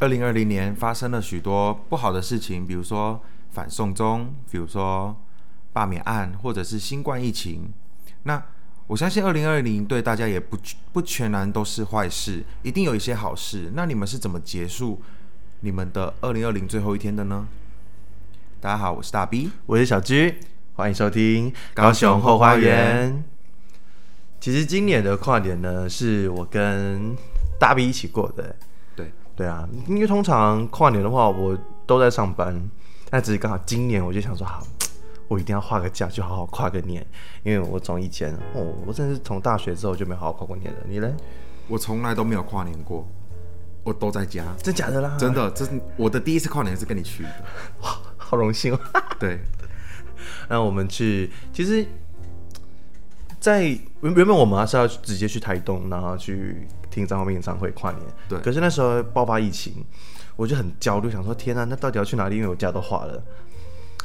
二零二零年发生了许多不好的事情，比如说反送中，比如说罢免案，或者是新冠疫情。那我相信二零二零对大家也不不全然都是坏事，一定有一些好事。那你们是怎么结束你们的二零二零最后一天的呢？大家好，我是大 B，我是小居，欢迎收听高雄后花园。其实今年的跨年呢，是我跟大 B 一起过的。对对啊，因为通常跨年的话，我都在上班，但只是刚好今年我就想说，好。我一定要画个假，就好好跨个年，因为我从以前哦，我真的是从大学之后就没好好跨过年了。你呢？我从来都没有跨年过，我都在家。真假的啦？真的，这是我的第一次跨年是跟你去的，哇，好荣幸哦。对，那我们去，其实，在原原本我们还是要直接去台东，然后去听张惠妹演唱会跨年。对。可是那时候爆发疫情，我就很焦虑，想说天啊，那到底要去哪里？因为我假都画了。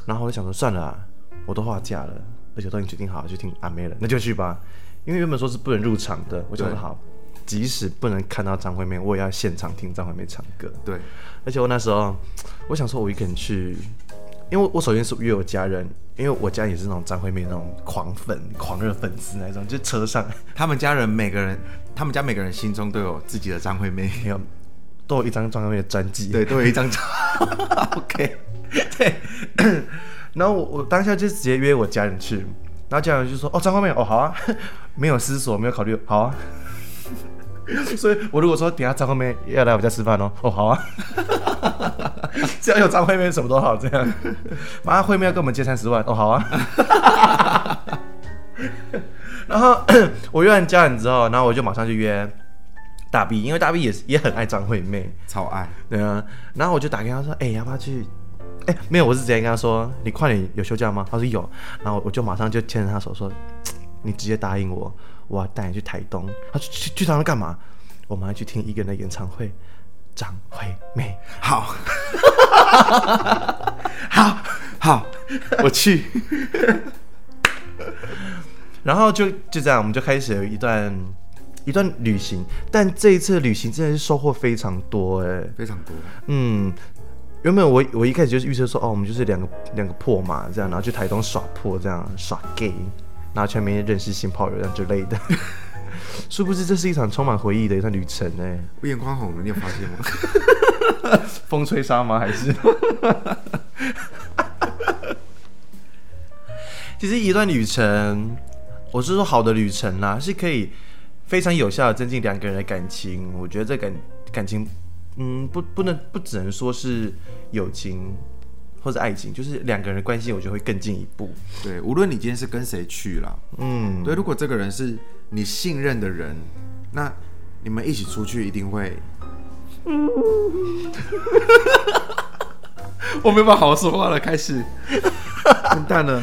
然后我就想说算了。我都画假了，而且都已经决定好了去听阿妹了，那就去吧。因为原本说是不能入场的，我就说好，即使不能看到张惠妹，我也要现场听张惠妹唱歌。对，而且我那时候，我想说我一个人去，因为我首先是约我家人，因为我家也是那种张惠妹那种狂粉、狂热粉丝那种，就车上。他们家人每个人，他们家每个人心中都有自己的张惠妹，有都有一张张惠妹的专辑，对，都有一张。OK，对。然后我我当下就直接约我家人去，然后家人就说：“哦，张惠妹，哦，好啊，没有思索，没有考虑，好啊。”所以，我如果说等下张惠妹要来我家吃饭哦，哦，好啊，只要有张惠妹，什么都好。这样，马上惠妹要跟我们借三十万，哦，好啊。然后 我约完家人之后，然后我就马上就约大 B，因为大 B 也也很爱张惠妹，超爱。对啊，然后我就打给他说：“哎，要不要去？”哎，没有，我是直接跟他说：“你快点有休假吗？”他说有，然后我就马上就牵着他手说：“ 你直接答应我，我要带你去台东。”他说：“去去台东干嘛？我们要去听一个人的演唱会，张惠妹。”好，好，好，我去。然后就就这样，我们就开始了一段一段旅行。但这一次旅行真的是收获非常多，哎，非常多。嗯。原本我我一开始就是预测说，哦，我们就是两个两个破嘛，这样，然后去台东耍破，这样耍 gay，然后全民认识新炮友这样之类的。殊不知这是一场充满回忆的一段旅程呢。我眼眶红了，你有发现吗？风吹沙吗？还是？其实一段旅程，我是说好的旅程啦，是可以非常有效的增进两个人的感情。我觉得这感感情。嗯，不，不能，不只能说是友情或者爱情，就是两个人的关系，我觉得会更进一步。对，无论你今天是跟谁去了，嗯，对，如果这个人是你信任的人，那你们一起出去一定会，我没办法好好说话了，开始，完蛋了，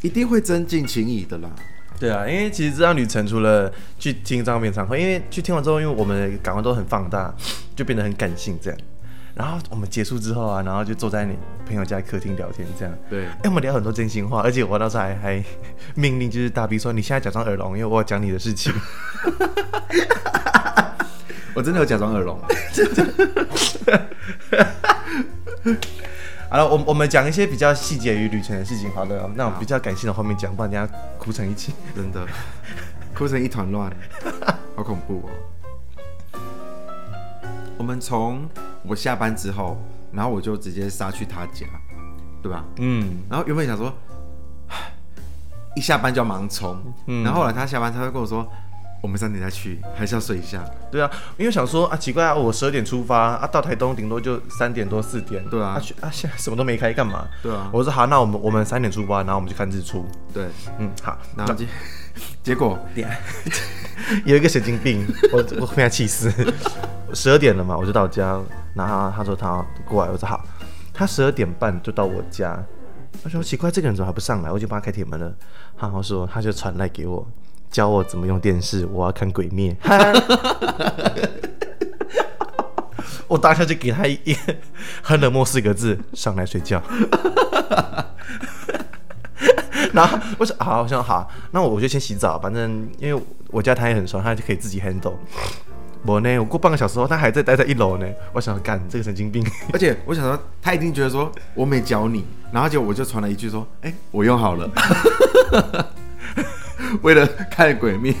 一定会增进情谊的啦。对啊，因为其实这张旅程除了去听张惠妹演唱会，因为去听完之后，因为我们的感官都很放大，就变得很感性这样。然后我们结束之后啊，然后就坐在你朋友家客厅聊天这样。对，哎，我们聊很多真心话，而且我当时还还命令就是大 B 说，你现在假装耳聋，因为我要讲你的事情。我真的有假装耳聋，真的。好了，我我们讲一些比较细节与旅程的事情。好的，那我比较感性的后面讲，不然等下哭成一起，真的哭成一团乱，好恐怖哦。我们从我下班之后，然后我就直接杀去他家，对吧？嗯。然后原本想说，一下班就要忙冲，然后后来他下班，他就跟我说。我们三点再去，还是要睡一下。对啊，因为想说啊，奇怪啊，我十二点出发啊，到台东顶多就三点多四点。对啊，啊现在什么都没开，干嘛？对啊，我说好，那我们我们三点出发，然后我们去看日出。对，嗯，好。然后结 结果点 有一个神经病，我我被他气死。十二点了嘛，我就到家，然后他说他过来，我说好。他十二点半就到我家，他说奇怪，这个人怎么还不上来？我就帮他开铁门了。然后说他就传来给我。教我怎么用电视，我要看鬼灭。我当下就给他一 很冷漠四个字：上来睡觉。然后我说好，我说好，那我就先洗澡，反正因为我家他也很熟，他就可以自己 handle。我呢，我过半个小时后，他还在待在一楼呢。我想干这个神经病，而且我想说，他一定觉得说我没教你，然后结果我就传了一句说，哎、我用好了。为了看鬼灭，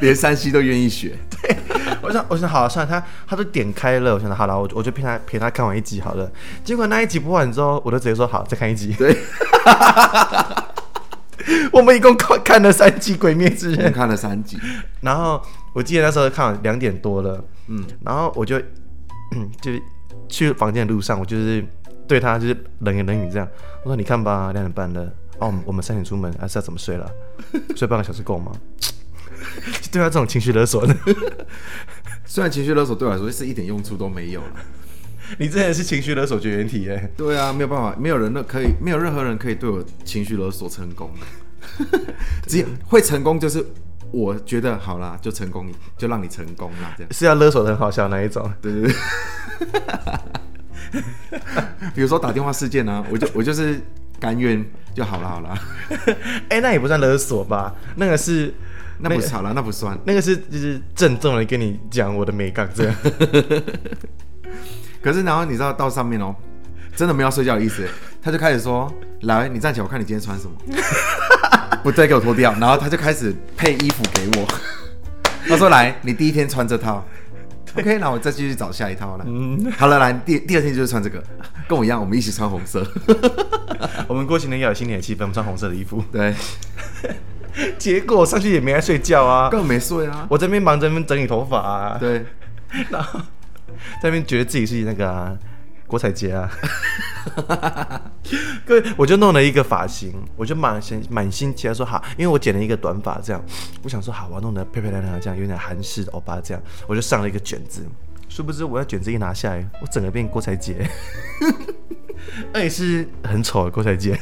连山西都愿意学。对我想，我想好了，算了，他他都点开了，我想好了，我我就陪他陪他看完一集好了。结果那一集播完之后，我就直接说好，再看一集。对，我们一共看看了三集《鬼灭之刃》，们看了三集，然后我记得那时候看两点多了，嗯，然后我就 嗯就是去房间的路上，我就是对他就是冷言冷语这样，我说你看吧，两点半了，哦，我们我们三点出门，还是要怎么睡了？睡半个小时够吗？就 对他这种情绪勒索。的，虽然情绪勒索对我来说是一点用处都没有了。你真的是情绪勒索绝缘体耶！对啊，没有办法，没有人可以，没有任何人可以对我情绪勒索成功。只有会成功，就是我觉得好啦，就成功，就让你成功啦，这样。是要勒索的很好笑那一种。对对对。比如说打电话事件啊，我就我就是甘愿就好了好了，哎、那也不算勒索吧？那个是那不是好了，那不算。那个是就是郑重的跟你讲我的美感这样。可是然后你知道到上面哦，真的没有睡觉的意思，他就开始说：“来，你站起来，我看你今天穿什么。”不对，给我脱掉。然后他就开始配衣服给我。他说：“来，你第一天穿这套，OK，那我再继续找下一套了。好了，来，第第二天就是穿这个，跟我一样，我们一起穿红色。我们过新年要有新年的气氛，我们穿红色的衣服。对，结果上去也没来睡觉啊，根本没睡啊。我这边忙着那边整理头发啊，对，然后 在那边觉得自己是那个、啊、郭采洁啊。各位，我就弄了一个发型，我就满心满心期待说好，因为我剪了一个短发，这样，我想说好，我要弄得漂漂亮亮的，这样有点韩式的欧巴这样，我就上了一个卷子，殊不知我要卷子一拿下来，我整个变郭采洁，而且是很丑的郭采洁，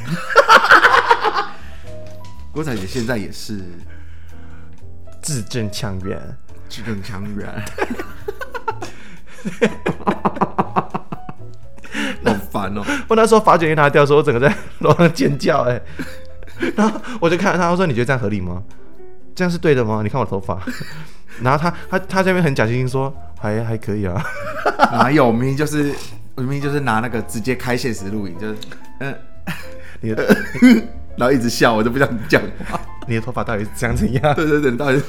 郭采洁现在也是字正腔圆。智更强远。好烦哦！我那时候发卷一拿掉的时候，我整个在楼上尖叫哎、然后我就看着他，我说：“你觉得这样合理吗？这样是对的吗？你看我头发。”然后他他他这边很假惺惺说：“还还可以啊。哪有明明就是我明明就是拿那个直接开现实录影，就是嗯，你的然后一直笑，我就不想讲话。你的头发到底是怎样怎样对对对，到底是？”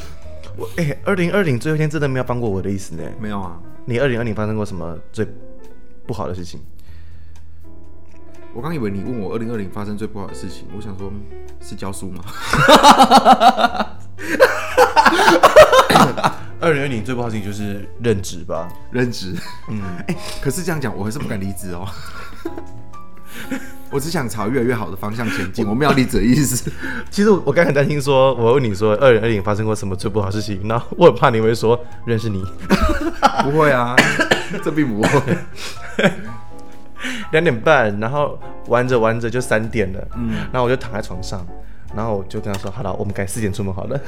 我哎，二零二零最后一天真的没有帮过我的意思呢。没有啊？你二零二零发生过什么最不好的事情？我刚以为你问我二零二零发生最不好的事情，我想说是教书吗？二零二零最不好的事情就是任职吧。任职，嗯，哎、可是这样讲，我还是不敢离职哦。我只想朝越来越好的方向前进，我没有要离职的意思。其实我我刚才很担心说，我问你说二零二零发生过什么最不好的事情，然后我很怕你会说认识你。不会啊，这并不会。两点半，然后玩着玩着就三点了，嗯，然后我就躺在床上，然后我就跟他说：“好了，我们改四点出门好了。”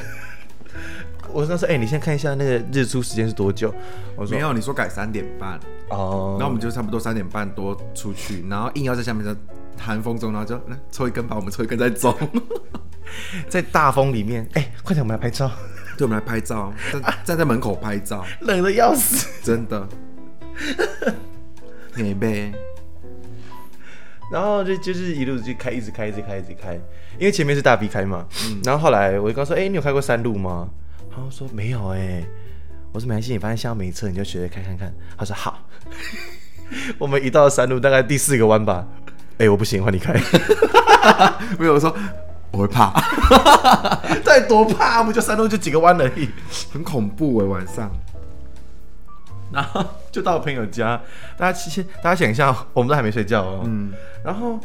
我跟他说：“哎、你先看一下那个日出时间是多久？”我说没：“有，你说改三点半，哦然后我们就差不多三点半多出去，然后硬要在下面的寒风中，然后就来抽一根吧，我们抽一根再走。在大风里面，哎、快点，我们来拍照，对，我们来拍照，站站在门口拍照，冷的要死。真的。你呗，然后就就是一路就开，一直开，一直开，一直开，因为前面是大 B 开嘛，然后后来我就跟他说：“哎、你有开过山路吗？”他说：“没有哎、我说：“没关系，你发现现在没车，你就学着开看看。”他说：“好。” 我们一到山路大概第四个弯吧，哎、我不行，换你开。没有我说我会怕，再多怕，不就山路就几个弯而已。很恐怖哎，晚上。然后就到朋友家，大家其实大家想一下，我们都还没睡觉哦。嗯然后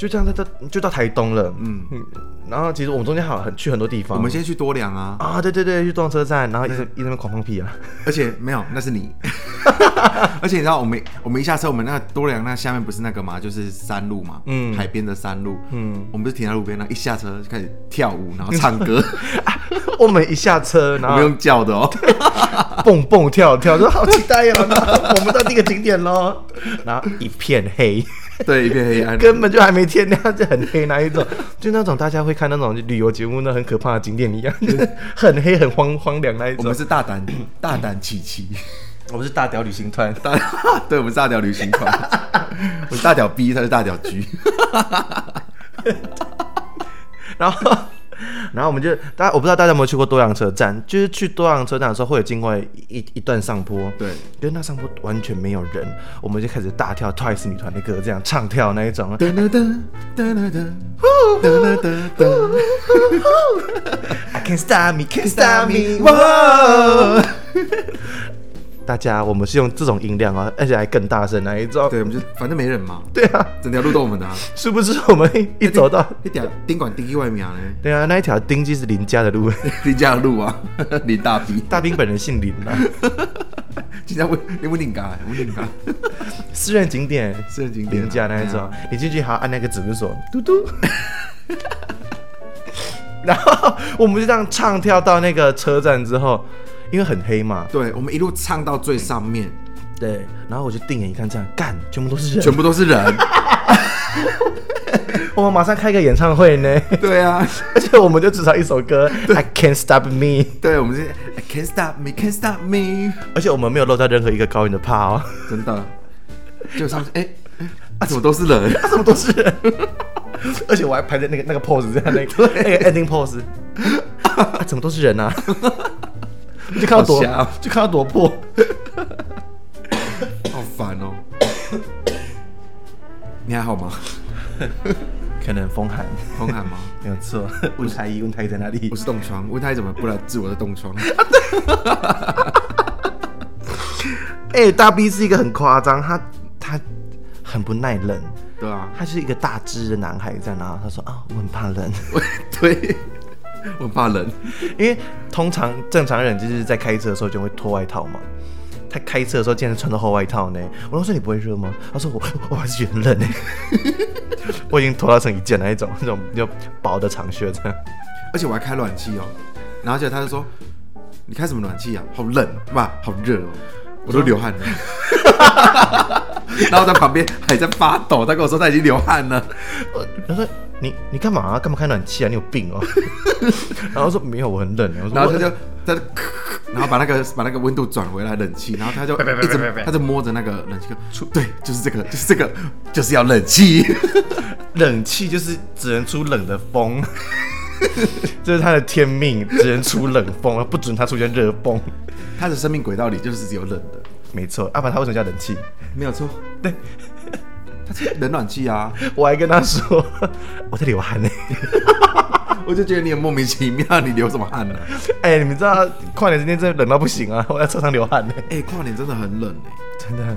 就这样在到就到台东了。嗯，嗯，然后其实我们中间好像很去很多地方。我们先去多良啊，啊，对对对，去动车站，然后一直一直在那狂放屁啊。而且没有，那是你。而且你知道，我们我们一下车，我们那个多良那下面不是那个嘛，就是山路嘛，嗯海边的山路，嗯，我们不是停在路边，那一下车就开始跳舞，然后唱歌，我们一下车，然后不用叫的哦。蹦蹦跳跳，说好期待哦，我们到第一个景点喽。然后一片黑，对，一片黑暗。根本就还没天亮就很黑那一种，就那种大家会看那种旅游节目那很可怕的景点一样，就是很黑很荒荒凉那一种我们。是大胆大胆琪琪，我们是大屌 旅行团，大 对，我们是大屌旅行团，我是大屌 B，他是大屌 G。然后，然后我们就大家我不知道大家有没有去过多阳车站，就是去多阳车站的时候会有经过一一段上坡，对，因为那上坡完全没有人，我们就开始大跳 Twice 女团的歌，这样唱跳那一种。噔噔噔噔噔噔噔噔噔 I can't stop me, can't stop me，哇！大家我们是用这种音量啊，而且还更大声那一种。对，我们就反正没人嘛，对啊，整条路都我们的啊。殊不知我们一走到，一条宾馆丁去外面呢，对啊，那一条丁就是林家的路，林家的路啊，林大兵大兵本人姓林啊，今天问你问林家，问林家，私人景点。私人景点啊。林家那一种。啊，你进去还要按那个指纹锁，嘟嘟。然后我们就这样唱跳到那个车站之后，因为很黑嘛，对，我们一路唱到最上面，对，然后我就定眼一看，这样干，全部都是人，全部都是人。我们马上开个演唱会呢，对啊，而且我们就只唱一首歌，I can't stop me，对，我们是 I can't stop me, can't stop me，而且我们没有漏掉任何一个高音的 part 哦，真的。就上去，哎、哎啊，怎么都是人？啊怎么都是人，而且我还排在那个那个 pose 这样那个那个 ending pose，啊，怎么都是人啊？就看到多就看到多破，好烦哦。你还好吗？可能风寒。风寒吗？没有错，问太医，问太医在哪里我？是冻疮，问他怎么不来治我的冻疮？哎、大 B 是一个很夸张，他他很不耐冷，对啊，他是一个大只的男孩在那，他说啊，我很怕冷，我 对，我怕冷。因为通常正常人就是在开车的时候就会脱外套嘛。他开车的时候竟然穿着厚外套呢，我就说你不会热吗？他说我我还是觉得很冷呢，我已经脱到成一件那一种那种比较薄的长靴这样。而且我还开暖气哦，然后结果他就说：“你开什么暖气啊？好冷，哇，好热哦，我都流汗了。”然后在旁边还在发抖，他跟我说他已经流汗了。他说你你干嘛、啊？干嘛开暖气啊？你有病哦！然后说没有，我很冷。然后他就他就，然后把那个把那个温度转回来冷气，然后他就一直他就摸着那个冷气出，对，就是这个，就是这个，就是要冷气。冷气就是只能出冷的风，这是他的天命，只能出冷风，不准他出现热风。他的生命轨道里就是只有冷的，没错，要、不然他为什么叫冷气？没有错。对，他是冷暖气啊。我还跟他说我在流汗呢。我就觉得你很莫名其妙，你流什么汗呢、哎、你们知道跨年今天真的冷到不行啊！我在车上流汗呢，哎、跨年真的很冷哎、真的很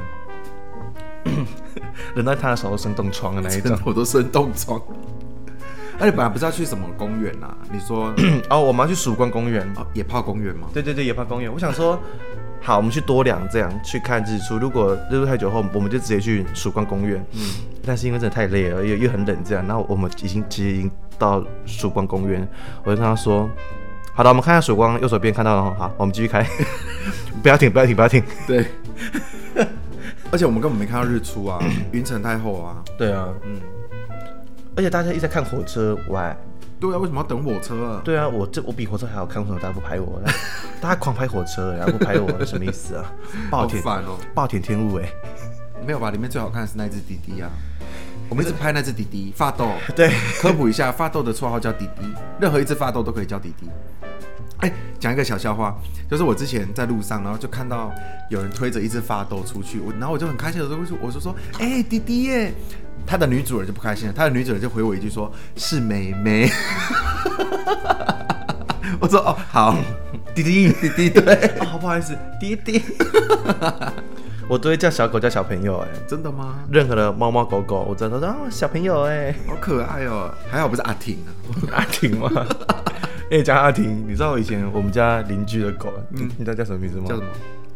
冷到他的手都生冻疮的那一种。我都生冻疮。而且本来不是要去什么公园啊？你说 哦，我们要去曙光公园。哦野炮公园吗？对对对，野炮公园。我想说，好，我们去多良这样去看日出。如果日出太久后，我们就直接去曙光公园。嗯，但是因为真的太累了，又又很冷这样，然后我们已经其实已经到曙光公园，我就跟他说。好的，我们看一下曙光，右手边看到了哈，好，我们继续开，不要停，不要停，不要停。对。而且我们根本没看到日出啊，云层太厚啊。对啊，嗯，而且大家一直在看火车，我还对啊，为什么要等火车啊？对啊，我这我比火车还好看，为什么大家不拍我？大家狂拍火车，然后不拍我，什么意思啊？暴好殄烦哦。暴殄天物哎、没有吧？里面最好看的是那只弟弟啊。我们一直拍那只弟弟发豆。对，科普一下，发豆的绰号叫弟弟，任何一只发豆都可以叫弟弟。哎、讲一个小笑话，就是我之前在路上，然后就看到有人推着一只发豆出去，我然后我就很开心的说，我就说，哎、弟弟耶！他的女主人就不开心了，他的女主人就回我一句说，是妹妹。我说哦，好，弟弟，弟弟对，哦，不好意思，弟弟，我都会叫小狗叫小朋友哎、真的吗？任何的猫猫狗狗，我真的说啊小朋友哎、好可爱哦，还好不是阿婷啊。阿婷吗？哎、讲阿婷，你知道我以前我们家邻居的狗，嗯，你知道叫什么名字吗？叫什么？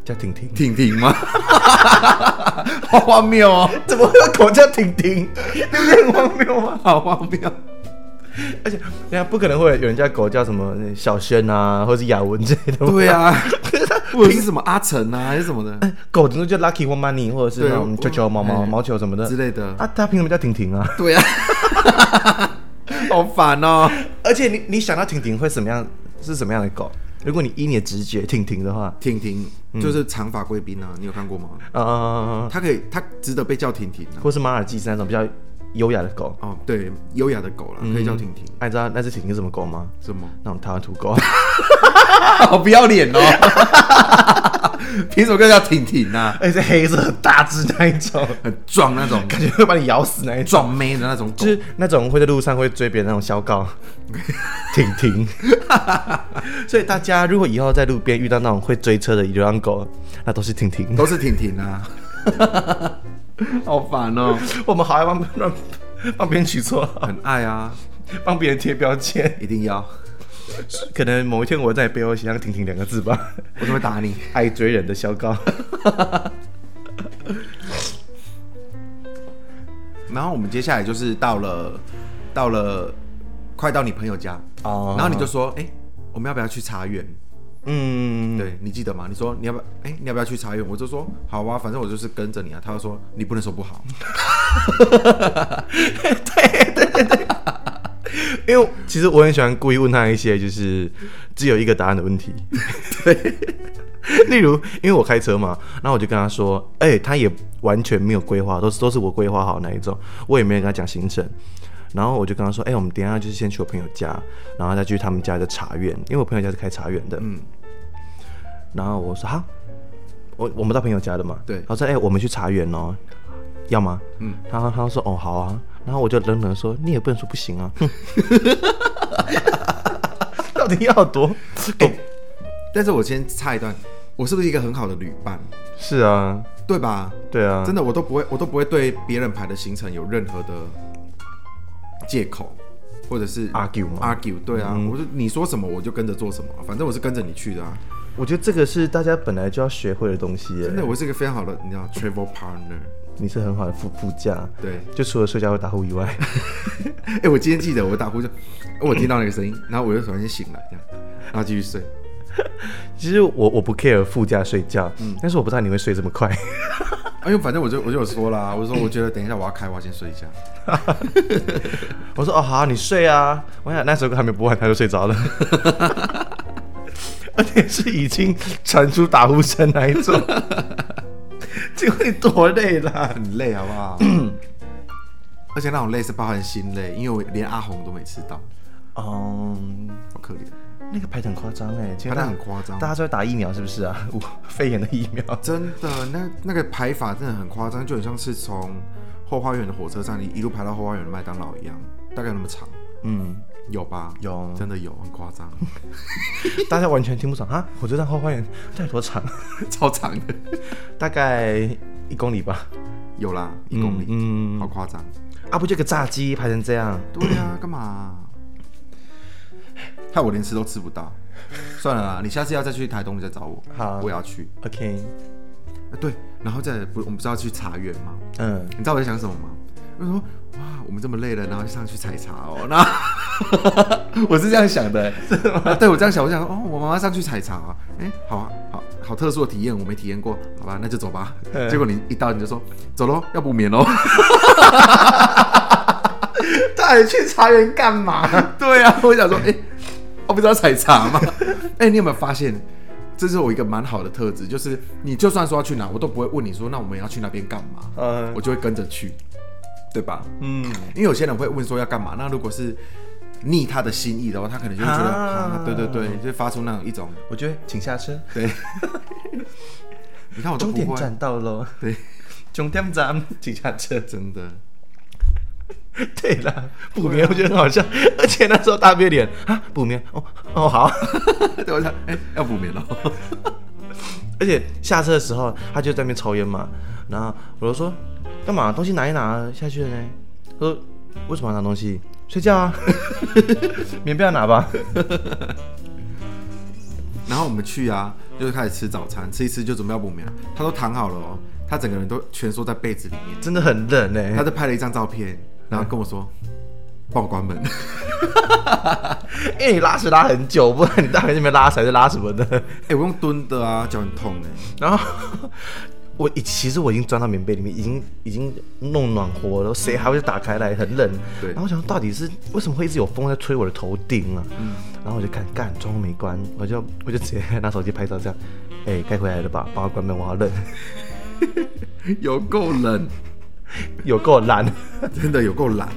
叫婷婷。婷婷吗？好荒谬哦，怎么会有狗叫婷婷？你不对很荒谬吗？好荒谬。而且，人家不可能会有人家狗叫什么小轩啊，或是雅文之类的吧。对啊，或者是什么阿成啊，还是什么的狗顶多叫 Lucky 或 Money，或者是对那种球球、毛毛、哎毛球什么的之类的。啊，它凭什么叫婷婷啊？对啊，好烦哦。而且你你想到婷婷会什么样？是什么样的狗？如果你依你的直觉婷婷的话，婷婷就是长发贵宾啊，你有看过吗？啊、嗯，她可以，她值得被叫婷婷啊。或是马尔济斯那种比较优雅的狗。哦，对，优雅的狗了，可以叫婷婷。哎，你知道那只婷婷是什么狗吗？什么？那种台湾土狗。好 不要脸哦！凭什么叫婷婷啊？而且是黑色很大只那一种，很壮那种，感觉会把你咬死那一种。壮妹的那种狗就。是那种会在路上会追别人那种小狗，婷婷。所以大家如果以后在路边遇到那种会追车的流浪狗，那都是婷婷。都是婷婷啊，好烦哦，我们好爱帮帮帮别人取绰号，很爱啊，帮别人贴标签。一定要，可能某一天我在背后写上“婷婷”两个字吧。我就会打你。爱追人的小高。然后我们接下来就是到了，到了，快到你朋友家，哦然后你就说，哎、我们要不要去茶园？嗯，对你记得吗？你说你要不要？哎、你要不要去茶园？我就说好啊，反正我就是跟着你啊。他就说你不能说不好，对对对因为其实我很喜欢故意问他一些就是只有一个答案的问题。对，例如因为我开车嘛，然后我就跟他说，哎、他也完全没有规划，都是都是我规划好那一种，我也没有跟他讲行程。然后我就跟他说，哎、我们等一下就是先去我朋友家，然后再去他们家的茶园，因为我朋友家是开茶园的。嗯，然后我说哈，我我们到朋友家的嘛。对他说，哎、我们去茶园哦，要吗？嗯，然后他说，哦，好啊。然后我就冷冷地说，你也不能说不行啊。到底要多？哎但是我先插一段，我是不是一个很好的旅伴？是啊，对吧？对啊，真的，我都不会，我都不会对别人排的行程有任何的借口，或者是 argue 吗。argue。对啊，我就你说什么我就跟着做什么，反正我是跟着你去的啊。我觉得这个是大家本来就要学会的东西耶。真的，我是一个非常好的，你知道，travel partner。你是很好的副副驾，对，就除了睡觉会打呼以外，哎、我今天记得我打呼就，我听到那个声音，然后我就突然间醒来，这样，然后继续睡。其实我我不 care 副驾睡觉，嗯但是我不知道你会睡这么快。啊，因为反正我就我就有说啦，我就说我觉得等一下我要开，我要先睡一下。我说哦好啊，你睡啊。我想那首歌还没播完，他就睡着了，而且是已经传出打呼声那一种。结果你多累啦！很累，好不好？而且那种累是包含心累，因为我连阿红都没吃到，嗯、好可怜，那个排得很夸张哎，其实排得大家很夸张大家都在打疫苗是不是啊？我肺炎的疫苗。真的，那那个排法真的很夸张，就很像是从后花园的火车站一一路排到后花园的麦当劳一样，大概那么长，嗯，有吧？有真的有，很夸张，大家完全听不懂啊！火车站后花园到底多长？超长的，大概一公里吧，有啦，一公里，嗯，好夸张。啊，不就个炸鸡排成这样？对啊，干嘛、害我连吃都吃不到。算了啦，你下次要再去台东，你再找我。好我也要去。OK，啊，对，然后再不，我们不是要去茶园吗？嗯，你知道我在想什么吗？我说哇，我们这么累了，然后上去采茶哦。那我是这样想的、啊对我这样想，我想说哦，我妈妈上去采茶、啊，哎、好啊，好好特殊的体验，我没体验过，好吧，那就走吧。嗯结果你一到你就说走喽，要补眠喽。到底去茶园干嘛？对啊，我想说，哎、我不知道采茶吗？哎、你有没有发现，这是我一个蛮好的特质，就是你就算说要去哪，我都不会问你说，那我们要去那边干嘛，嗯我就会跟着去，对吧？嗯，因为有些人会问说要干嘛，那如果是逆他的心意的话，他可能就会觉得，啊啊，对对对，就发出那种一种，我觉得请下车，对。你看我终点站到喽。对，终点站，请下车。真的，对啦，补眠我觉得很好笑，而且那时候大变脸啊，补眠哦哦好，对我想，哎、要补眠了，而且下车的时候他就在那边抽烟嘛，然后我就说干嘛东西拿一拿下去了呢？他说为什么要拿东西？睡觉啊，棉被要拿吧。然后我们去啊，就是开始吃早餐，吃一吃就准备要补眠，他都躺好了哦，他整个人都蜷缩在被子里面。真的很冷哎、他就拍了一张照片，然后跟我说：“帮我关门。因为你拉屎拉很久，不然你大概那边拉屎还是拉什么的？哎、我用蹲的啊，脚很痛哎、然后我已其实我已经钻到棉被里面，已经已经弄暖和了，谁还会打开来？很冷。对然后我想到底是为什么会一直有风在吹我的头顶啊？嗯然后我就看，干窗户没关，我就我就直接拿手机拍照，这样，哎、该回来了吧？帮我关门，我好冷，有够冷，有够懒。真的有够懒。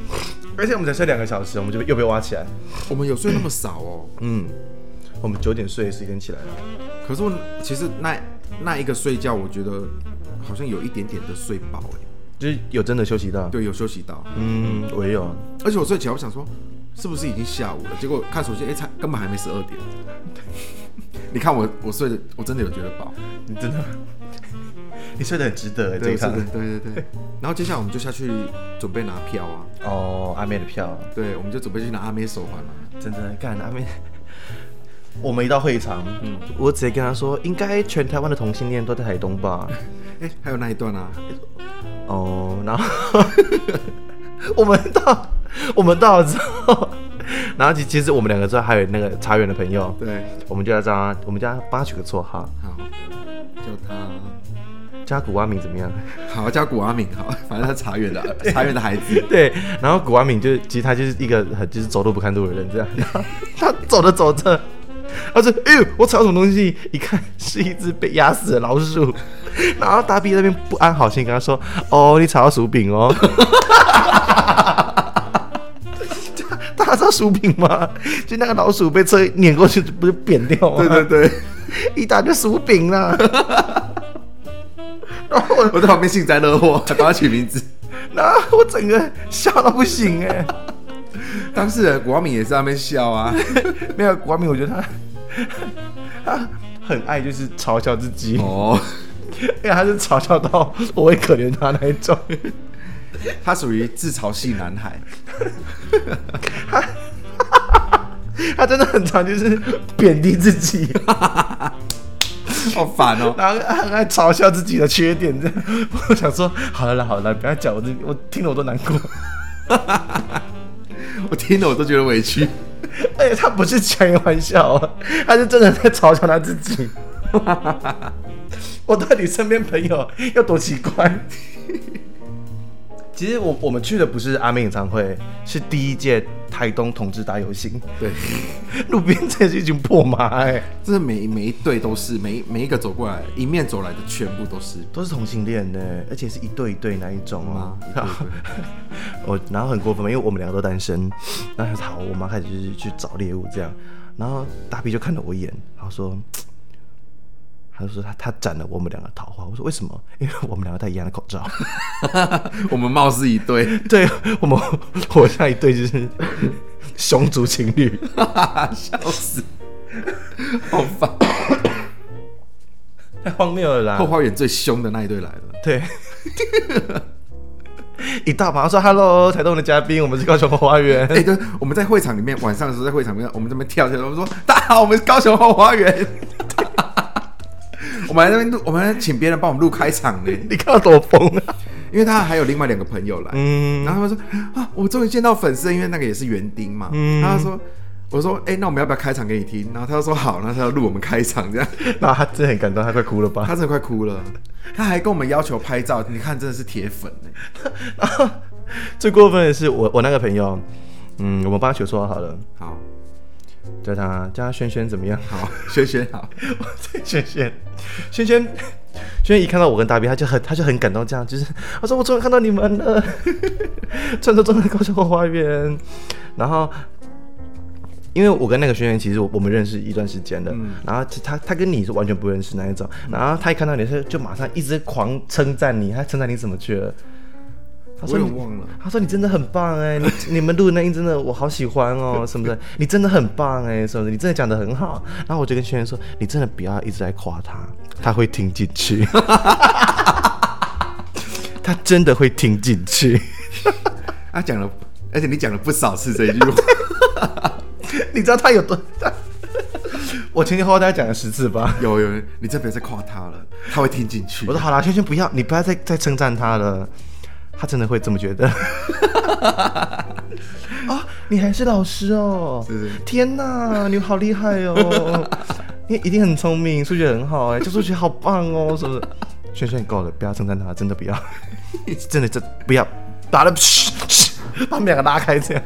而且我们才睡两个小时，我们就又被挖起来。我们有睡那么少哦？嗯，我们九点睡，十点起来了。可是我其实那那一个睡觉，我觉得好像有一点点的睡饱哎。就是有真的休息到。对，有休息到。嗯，我也有。而且我睡起来，我想说，是不是已经下午了？结果看手机，哎、才根本还没十二点。你看我，我睡的，我真的有觉得饱。你真的，你睡得很值得哎，这对，一是的，。对对对。然后接下来我们就下去准备拿票啊。哦，阿妹的票，对，我们就准备去拿阿妹手环了。真的干阿妹。我们一到会场，嗯，我直接跟他说，应该全台湾的同性恋都在台东吧。哎、还有那一段啊，哦，然后 我们到我们到了之后，然后其其实我们两个之后还有那个茶园的朋友，对，我们就要叫他，我们叫他帮他取个绰号，好，叫他叫他古阿敏怎么样？好叫古阿敏，好，反正他茶园的 茶园的孩子。对，然后古阿敏就其实他就是一个很就是走路不看路的人，这样。他走着走着，他说：“哎呦，我踩到什么东西？”一看是一只被压死的老鼠。然后大 B 那边不安好心跟他说：“哦，你踩到薯饼哦。”大家知道薯饼吗？就那个老鼠被车碾过去，不是扁掉吗？对对对，一打就薯饼啦。然后我，我在旁边幸灾乐祸，还帮他取名字。然后我整个笑到不行哎、当事人古阿敏也是在那边笑啊。没有国民，我觉得他他很爱就是嘲笑自己，哦，因为他是嘲笑到我会可怜他那一种。他属于自嘲系男孩。他真的很常就是贬低自己，好烦哦！然后很爱嘲笑自己的缺点。这样，我想说，好了啦，好了啦，不要讲我这，我听了我都难过。我听了我都觉得委屈。而且他不是开玩笑，他是真的在嘲笑他自己。我到底身边朋友有多奇怪？其实我我们去的不是阿妹演唱会，是第一届台东同志大游行。对，路边真是一群破马哎、真的每每一对都是，每一每一个走过来，迎面走来的全部都是。都是同性恋呢，而且是一对一对那一种哦。一对一对 我然后很过分嘛，因为我们两个都单身，然后好，我妈开始就是去找猎物这样，然后大 B 就看了我一眼，然后说，他就说他他斩了我们两个桃花。我说为什么？因为我们两个戴一样的口罩。我们貌似一对，对我们活像一对就是熊族情侣。笑死，好烦。太荒谬了啦！后花园最凶的那一对来了，对，一大把说 “hello”，台东的嘉宾，我们是高雄后花园。哎、对，我们在会场里面，晚上的时候在会场里面，我们这边跳起来，我们说大家好，我们是高雄后花园。我们还在那边录，我们还请别人帮我们录开场呢，你看到多疯啊！因为他还有另外两个朋友来，嗯，然后他们说啊，我终于见到粉丝，因为那个也是园丁嘛，嗯他就说。我说，哎、那我们要不要开场给你听？然后他就说好，然后他要录我们开场这样，那他真的很感动，他快哭了吧？他真的快哭了，他还跟我们要求拍照，你看真的是铁粉呢。最过分的是我我那个朋友，嗯，我们帮他取绰号好了，好，叫他叫他轩轩怎么样？好，轩轩好，轩轩，轩轩，轩轩一看到我跟大 B，他就很他就很感动，这样就是他说我终于看到你们了，穿着中的高雄后花园。然后，因为我跟那个轩轩其实我我们认识一段时间了，嗯然后他他跟你是完全不认识那一种，然后他一看到你是就马上一直狂称赞你，他称赞你怎么去了？他我说你有忘了。他说你真的很棒哎，你你们录的那音真的我好喜欢哦，什么的，你真的很棒哎，什么的，你真的讲的很好。然后我就跟轩轩说，你真的不要一直在夸他，他会听进去，他真的会听进去。他讲了，而且你讲了不少次这一句话。你知道他有多？我前前后后大概讲了十次吧。有有，你真不要再夸他了，他会听进去。我说好了，轩轩不要，你不要再再称赞他了。他真的会这么觉得。啊，你还是老师哦！是天哪，你好厉害哦！你一定很聪明，数学很好哎，教数学好棒哦，是不是？轩轩够了，不要称赞他，真的不要，真的这不要，打了，把他们两个拉开这样。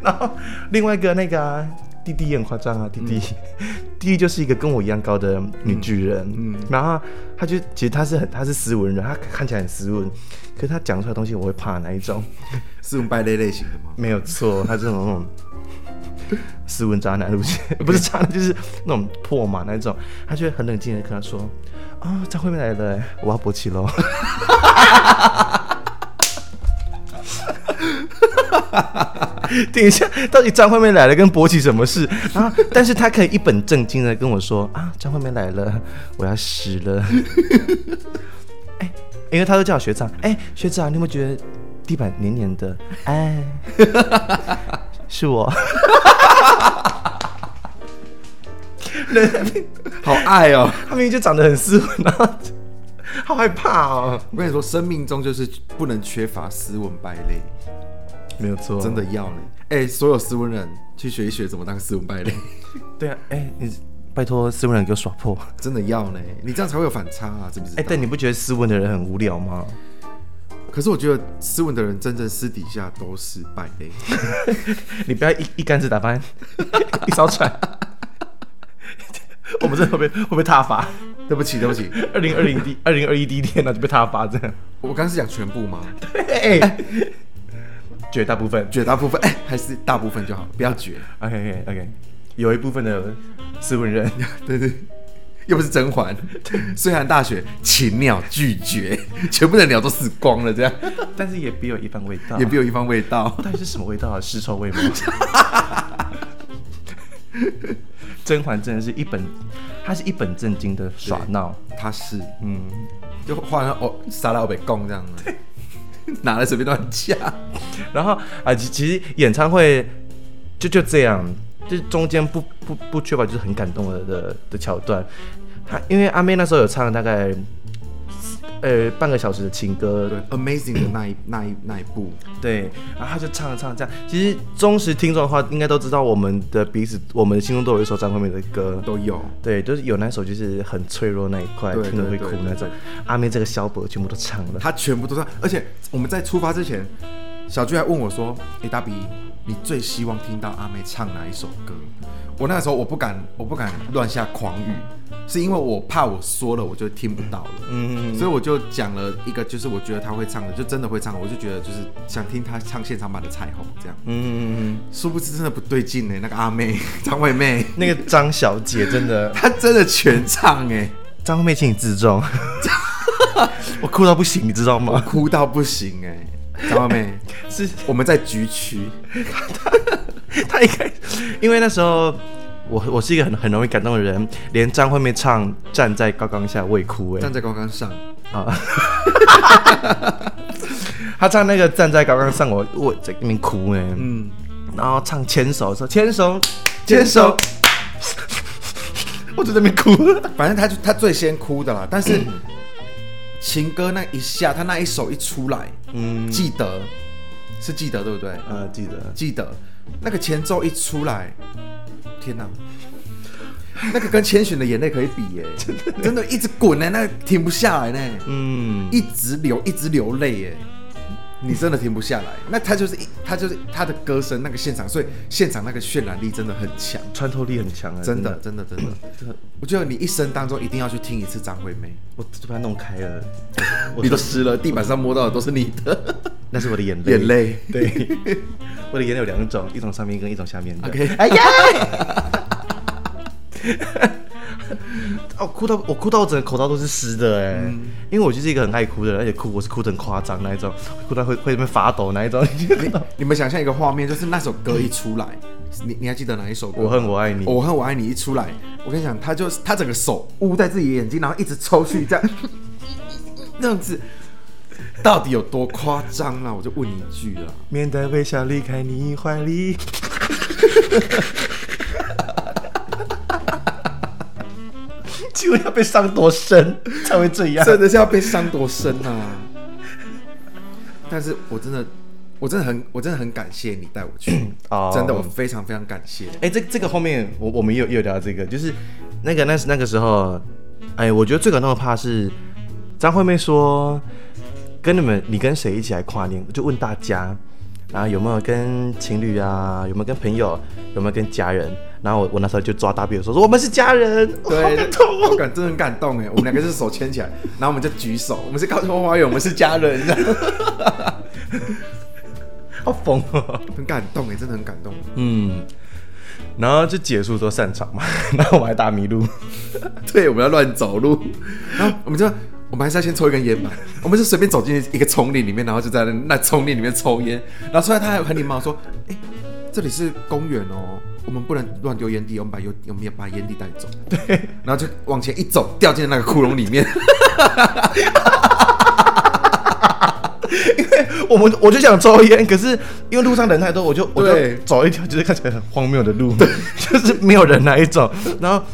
然后另外一个那个、啊、弟弟也很夸张啊，弟弟，弟弟就是一个跟我一样高的女巨人，嗯，然后他就其实他是很他是斯文人，他看起来很斯文，可是他讲出来的东西我会怕哪一种？斯文败类类型的吗？没有错，他这种那种斯文渣男路线，不是渣男就是那种破嘛那种，他就会很冷静的跟他说：“啊，张惠妹来了，我要勃起喽。” 等一下，到底张惠妹来了跟博起什么事？然后，但是他可以一本正经的跟我说：“啊，张惠妹来了，我要死了。”哎，因为他都叫我学长。哎，学长，你有没有觉得地板黏黏的？哎，是我。好爱哦！他明明就长得很斯文，然后好害怕哦。我跟你说，生命中就是不能缺乏斯文败类，没有错，真的要呢。哎、所有斯文人去学一学怎么当斯文败类，对啊。哎，你拜托斯文人给我耍破。真的要呢。你这样才会有反差啊，知不知道？哎，但你不觉得斯文的人很无聊吗？可是我觉得斯文的人真正私底下都是败类。你不要一一竿子打翻 一艘船。我们这会被会会不会踏伐？对不起，对不起，二零二零第二零二一第一天呢就被踏伐这样。我刚刚是讲全部吗？哎，绝大部分。绝大部分，哎、还是大部分就好，不要绝。OK OK OK，有一部分的斯文人，对对，又不是甄嬛。虽然大学禽鸟拒绝，全部的鸟都死光了，这样但是也别有一番味道。也别有一番味道。到底是什么味道啊？尸臭味吗？甄嬛真的是一本，她是一本正经的耍闹。她是，嗯，就换了哦，撒拉欧北贡这样的，拿来随便乱架。然后啊，其其实演唱会就就这样，就中间不不不缺乏就是很感动的的的桥段。他因为阿妹那时候有唱大概呃半个小时的情歌，对，Amazing 的那一 那一那一部，对，然后他就唱了唱这样。其实忠实听众的话，应该都知道我们的彼此，我们心中都有一首张惠妹的歌。都有。对，就是有那首就是很脆弱那一块，听了会哭那种。阿妹这个萧伯全部都唱了。他全部都唱，而且我们在出发之前，小鞠还问我说：“哎、大比，你最希望听到阿妹唱哪一首歌？”我那时候我不敢，我不敢乱下狂语，是因为我怕我说了我就听不到了。嗯，所以我就讲了一个，就是我觉得他会唱的，就真的会唱，我就觉得就是想听他唱现场版的《彩虹》这样。嗯嗯嗯，殊不知真的不对劲呢，那个阿妹 张惠妹，那个张小姐真的，她真的全唱哎，张惠妹请你自重，我哭到不行，你知道吗？哭到不行哎，张惠妹 是。我们在局区，她一开始，因为那时候我我是一个很很容易感动的人，连张惠妹唱《站在高岗下》我也哭哎站在高岗上，啊！她唱那个《站在高岗上》，我我在那边哭哎，嗯，然后唱牵手的时候，牵手。牵手，我就在那边哭。反正他就他最先哭的啦，但是情歌那一下，他那一首一出来，嗯，记得？是记得对不对？呃，记得。记得。那个前奏一出来，天哪！那个跟千寻的眼泪可以比耶，真的。真的一直滚呢，那个停不下来呢，嗯，一直流，一直流泪耶，你真的停不下来。那他就是一，他就是他的歌声那个现场，所以现场那个渲染力真的很强，穿透力很强啊，真的，真的，真的。我觉得你一生当中一定要去听一次张惠妹，我就把它弄开了，我你都湿了，地板上摸到的都是你的 那是我的眼泪，眼泪。对，我的眼泪有两种，一种上面跟一种下面的。OK 哎呀！哦，哭到我哭到我整个口罩都是湿的哎、因为我就是一个很爱哭的人，而且哭我是哭得很夸张那一种，哭到会会在那边发抖那一种。你你们想象一个画面，就是那首歌一出来，你你还记得哪一首歌？我恨我爱你我恨我爱你一出来，我跟你讲，他就是他整个手捂在自己的眼睛，然后一直抽搐，这样 那样子，到底有多夸张啊？我就问你一句啊，面带微笑离开你怀里。请问要被伤多深 才会这样？真的是要被伤多深啊？但是我真的，我真的很，我真的很感谢你带我去，哦真的，我非常非常感谢。哎、这这个后面我我们也有也有聊到这个，就是那个那那个时候，哎，我觉得最感动的怕是张惠妹说，跟你们你跟谁一起来跨年？就问大家，然后有没有跟情侣啊，有没有跟朋友，有没有跟家人？然后我我那时候就抓大便说说我们是家人，对，感动哦。我感真的很感动哎，我们两个是手牵起来，然后我们就举手，我们是高雄花园，我们是家人，好疯哦。很感动哎，真的很感动。嗯，然后就结束说散场嘛，然后我还打迷路。对，我们要乱走路，然后我们就我们还是要先抽一根烟嘛，我们就随便走进一个丛林里面，然后就在那那丛林里面抽烟，然后出来他还很礼貌地说，哎、这里是公园哦，我们不能乱丢烟蒂，我们把烟我们要把烟蒂带走，对，然后就往前一走，掉进那个窟窿里面，因为我们我就想抽烟，可是因为路上人太多，我就我就对。走一条就是看起来很荒谬的路，就是没有人那一种，然后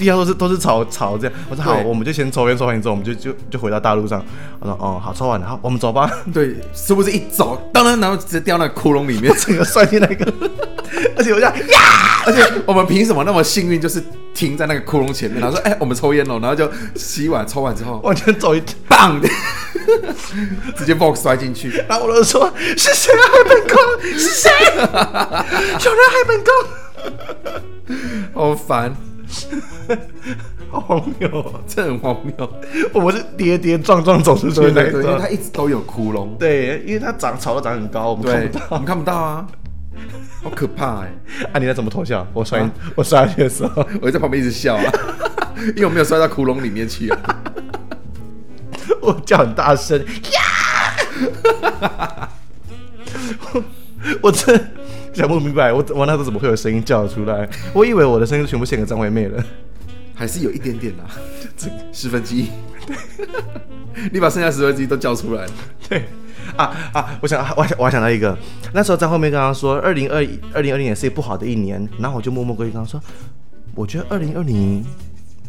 地上都是都是草草这样。我说好，我们就先抽烟，抽完之后我们就就就回到大路上。我说哦好，抽完了，好，我们走吧。对，是不是一走，当然然后直接掉那个窟窿里面，整个摔进那个，而且我这样呀，而且我们凭什么那么幸运，就是停在那个窟窿前面，然后说，哎、我们抽烟喽，然后就洗碗，抽完之后，往前走一，棒，直接 box 摔进去。然后我就说是谁啊？海本宫是谁？有人海本宫，好烦，好荒谬哦！这很荒谬。我们是跌跌撞撞走出去对对对，因为它。一直都有窟窿。对，因为它长草都长很高，我们看不，到我。们看不到啊，好可怕哎！啊，你在怎么偷笑？我摔、啊我摔下去的时候，我在旁边一直笑啊，因为我没有摔到窟窿里面去啊。我叫很大声呀！我我真的想不明白，我我那时候怎么会有声音叫出来？我以为我的声音全部献给张惠妹了。还是有一点点啦，这十分之一。你把剩下十分之一都叫出来了，对啊啊！我想我还我还想到一个，那时候张惠妹刚刚说二零二二零二零年是一不好的一年，然后我就默默过去跟她说，我觉得二零二零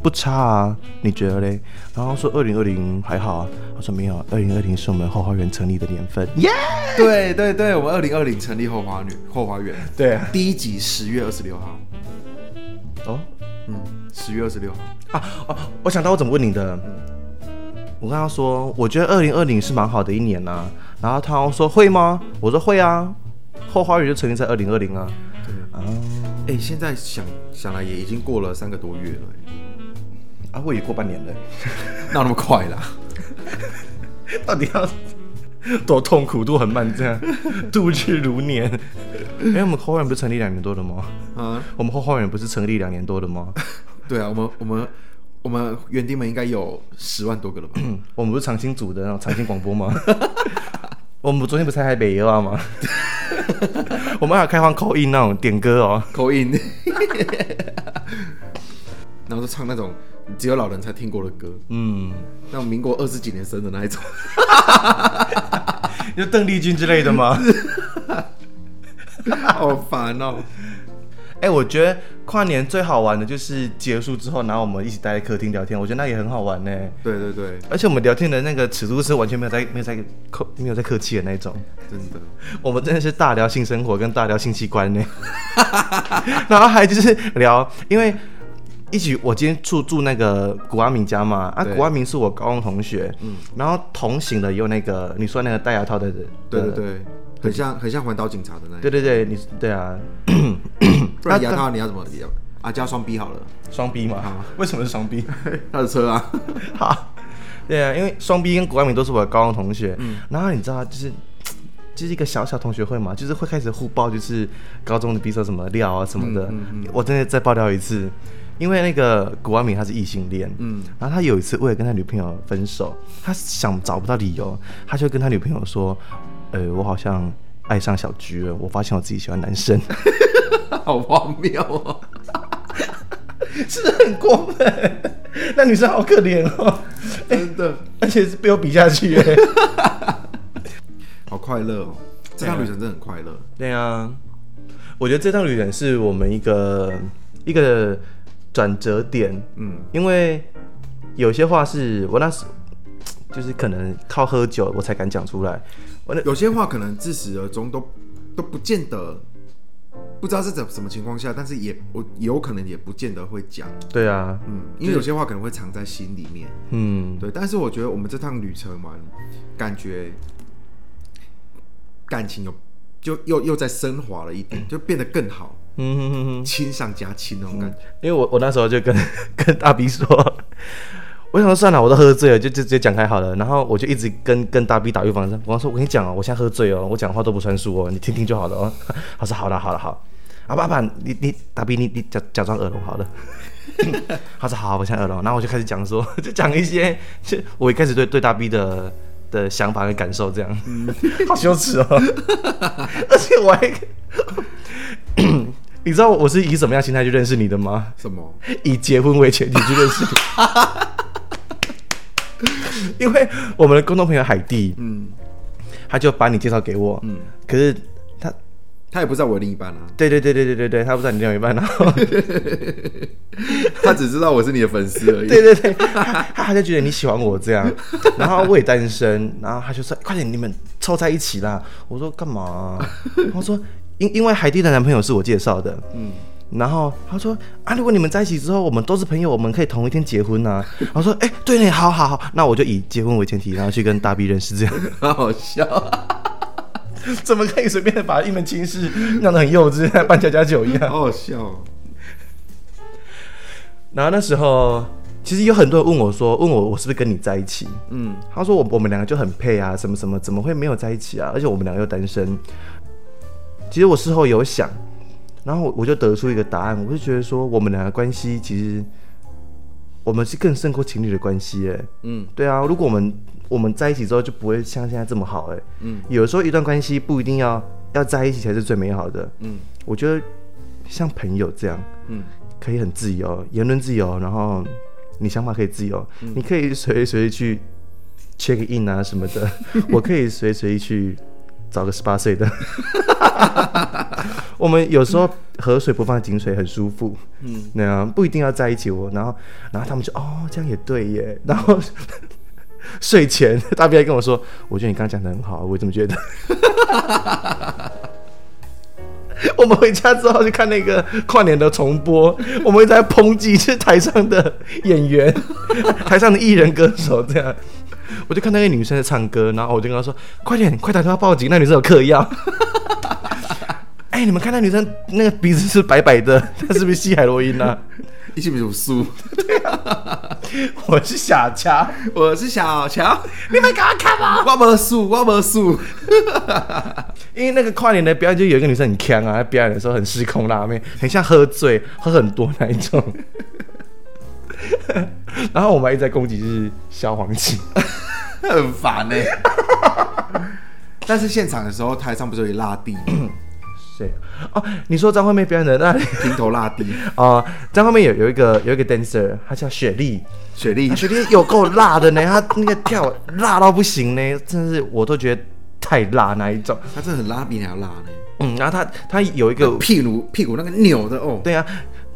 不差啊，你觉得嘞？然后说二零二零还好啊，他说没有，二零二零是我们后花园成立的年份，耶、对对对，我们二零二零成立后花园，后花园。对啊，第一集十月二十六号，哦？嗯，十月二十六号，啊哦，我想到我怎么问你的。我跟他说，我觉得二零二零是蛮好的一年呐、然后他说会吗？我说会啊，后花园就成立在二零二零啊。对。啊。哎、现在想想来也已经过了三个多月了、哎啊，我也过半年了，哪有那么快啦？到底要多痛苦、多很慢这样 度日如年？哎、我们后花园不是成立两年多了吗？啊，我们后花园不是成立两年多了吗？对啊，我们我们我们园丁们应该有十万多个了吧？我们不是长青组的那种长青广播吗？我们昨天不是在台北夜话吗？我们还有开放口音那种点歌哦。口音，然后就唱那种只有老人才听过的歌，嗯，那种民国二十几年生的那一种。就邓丽君之类的吗？好烦哦！哎、我觉得跨年最好玩的就是结束之后，然后我们一起待在客厅聊天，我觉得那也很好玩呢。对对对，而且我们聊天的那个尺度是完全没有在没有在客没有在客气的那种，真的。我们真的是大聊性生活跟大聊性器官呢。然后还就是聊，因为一起我今天住住那个古阿明家嘛，啊，对。古阿明是我高中同学，嗯。然后同行的有那个你说那个戴牙套的人，对对。对，很像很像环岛警察的那一对对对，你对啊，不然牙套你要怎么要啊？加双 B 好了，双 B 嘛，为什么是双 B？他的车啊，好，对啊，因为双 B 跟古阿明都是我的高中同学，嗯。然后你知道就是。就是一个小小同学会嘛，就是会开始互爆，就是高中的比如说什么料啊什么的。嗯嗯。我真的再爆料一次，因为那个古阿明他是异性恋，嗯，然后他有一次为了跟他女朋友分手，他想找不到理由，他就跟他女朋友说：“呃，我好像爱上小菊了，我发现我自己喜欢男生。好荒谬哦！” 是不是很过分？那女生好可怜哦，真的 而且是被我比下去耶。好快乐哦！这趟旅程真的很快乐。对啊，我觉得这趟旅程是我们一个一个转折点，嗯，因为有些话是我那时 就是可能靠喝酒我才敢讲出来。我那有些话可能自始而终都都不见得，不知道是怎什么情况下，但是也我有可能也不见得会讲，对啊，嗯，因为有些话可能会藏在心里面，嗯，对。但是我觉得我们这趟旅程嘛，感觉感情有就又又在升华了一点，就变得更好，嗯哼哼哼。亲上加亲那种感觉。因为我我那时候就跟 跟大 B 说，我想说算了，我都喝醉了，就就直接讲开好了。然后我就一直跟跟大 B 打预防针，我说我跟你讲哦，我现在喝醉哦，我讲话都不算数哦，你听听就好了哦。他说好了好了好，啊爸爸你你大 B 你你假假装耳聋好了。他说好，我现在耳聋，然后我就开始讲说，就讲一些，就我一开始对对大 B 的的想法跟感受这样，好羞耻哦，而且我还，你知道我是以什么样心态去认识你的吗？什么？以结婚为前提去认识你，因为我们的共同朋友海蒂，嗯。他就把你介绍给我，嗯，可是他，他也不知道我的另一半啊，对对对对对对对，他不知道你另外一半，然后 他只知道我是你的粉丝而已。对对对，他他就觉得你喜欢我这样，然后我也单身，然后他就说快点你们凑在一起啦，我说干嘛、他说因因为海蒂的男朋友是我介绍的，嗯，然后他说啊，如果你们在一起之后，我们都是朋友，我们可以同一天结婚呐、然后说，哎、对你，好好好，那我就以结婚为前提，然后去跟大 B 认识，这样好 好笑。怎么可以随便的把一门亲事弄得很幼稚，像办家家酒一样？好好笑哦。然后那时候其实有很多人问我说，问我我是不是跟你在一起？嗯，他说我我们两个就很配啊，什么什么，怎么会没有在一起啊？而且我们两个又单身。其实我事后有想，然后我我就得出一个答案，我就觉得说我们两个关系其实我们是更胜过情侣的关系，哎，嗯。对啊，如果我们我们在一起之后就不会像现在这么好，哎，嗯。有时候一段关系不一定要要在一起才是最美好的，嗯。我觉得像朋友这样嗯。可以很自由，言论自由，然后你想法可以自由，你可以随随意去 check in 啊什么的，我可以随随意去找个十八岁的。我们有时候河水不放井水，很舒服。嗯，那样不一定要在一起。哦然后然后他们就哦，这样也对耶。然后睡前大 B 还跟我说，我觉得你刚刚讲的很好，我怎么觉得？我们回家之后去看那个跨年的重播，我们一直在抨击是台上的演员、台上的艺人歌手这样。我就看那个女生在唱歌，然后我就跟她说：“快点，快打电话报警，那女生有嗑药。”哎、你们看那女生那个鼻子是白白的，她是不是吸海洛因啊？一起比输。我是小乔，我是小乔，你们赶快看吧。我没输，我没输。因为那个跨年的表演就有一个女生很强啊，她表演的时候很失控辣妹，很像喝醉，喝很多那一种。然后我们一直在攻击就是萧煌奇，很烦呢、但是现场的时候，台上不是有拉地吗，谁？哦，你说张惠妹表演的那平头拉地，哦，张惠妹有有一个有一个 dancer，她叫雪莉，雪莉。雪莉有够辣的呢，她那个跳辣到不行呢，真的是我都觉得太辣那一种。她真的很拉，比你还要辣呢。嗯，然后她她有一个屁股屁股那个扭的哦，对啊，